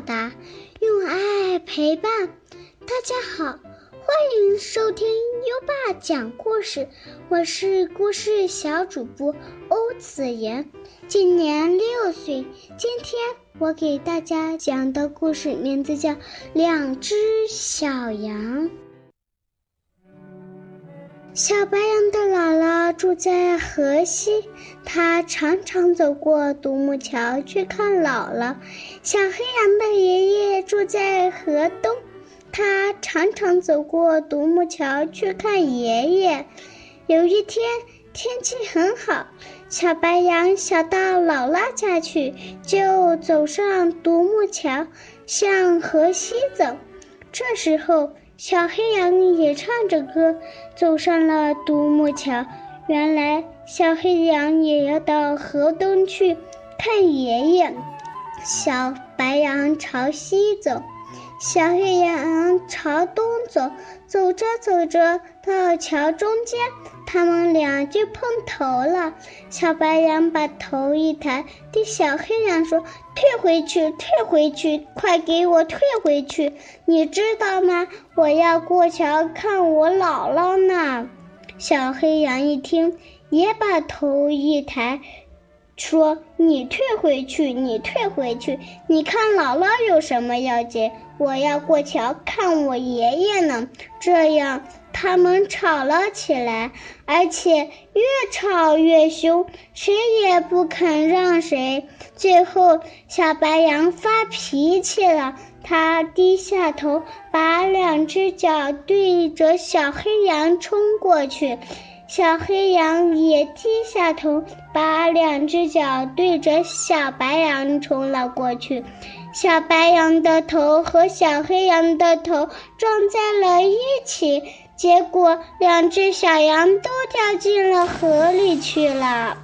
答，用爱陪伴。大家好，欢迎收听优爸讲故事，我是故事小主播欧子妍，今年六岁。今天我给大家讲的故事名字叫《两只小羊》。小白羊的姥姥住在河西，她常常走过独木桥去看姥姥。小黑羊的爷爷住在河东，他常常走过独木桥去看爷爷。有一天天气很好，小白羊想到姥姥家去，就走上独木桥，向河西走。这时候。小黑羊也唱着歌走上了独木桥。原来，小黑羊也要到河东去看爷爷。小白羊朝西走。小黑羊朝东走，走着走着，到桥中间，他们俩就碰头了。小白羊把头一抬，对小黑羊说：“退回去，退回去，快给我退回去！你知道吗？我要过桥看我姥姥呢。”小黑羊一听，也把头一抬。说：“你退回去，你退回去！你看姥姥有什么要紧？我要过桥看我爷爷呢。”这样，他们吵了起来，而且越吵越凶，谁也不肯让谁。最后，小白羊发脾气了，他低下头，把两只脚对着小黑羊冲过去。小黑羊也低下头，把两只脚对着小白羊冲了过去。小白羊的头和小黑羊的头撞在了一起，结果两只小羊都掉进了河里去了。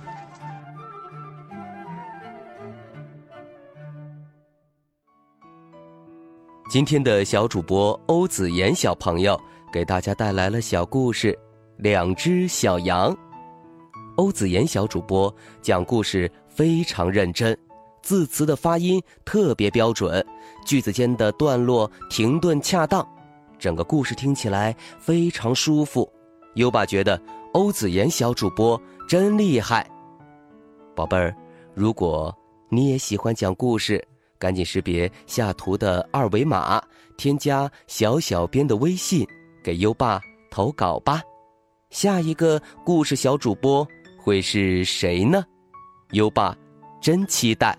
今天的小主播欧子妍小朋友给大家带来了小故事。两只小羊，欧子妍小主播讲故事非常认真，字词的发音特别标准，句子间的段落停顿恰当，整个故事听起来非常舒服。优爸觉得欧子妍小主播真厉害。宝贝儿，如果你也喜欢讲故事，赶紧识别下图的二维码，添加小小编的微信，给优爸投稿吧。下一个故事小主播会是谁呢？优爸真期待。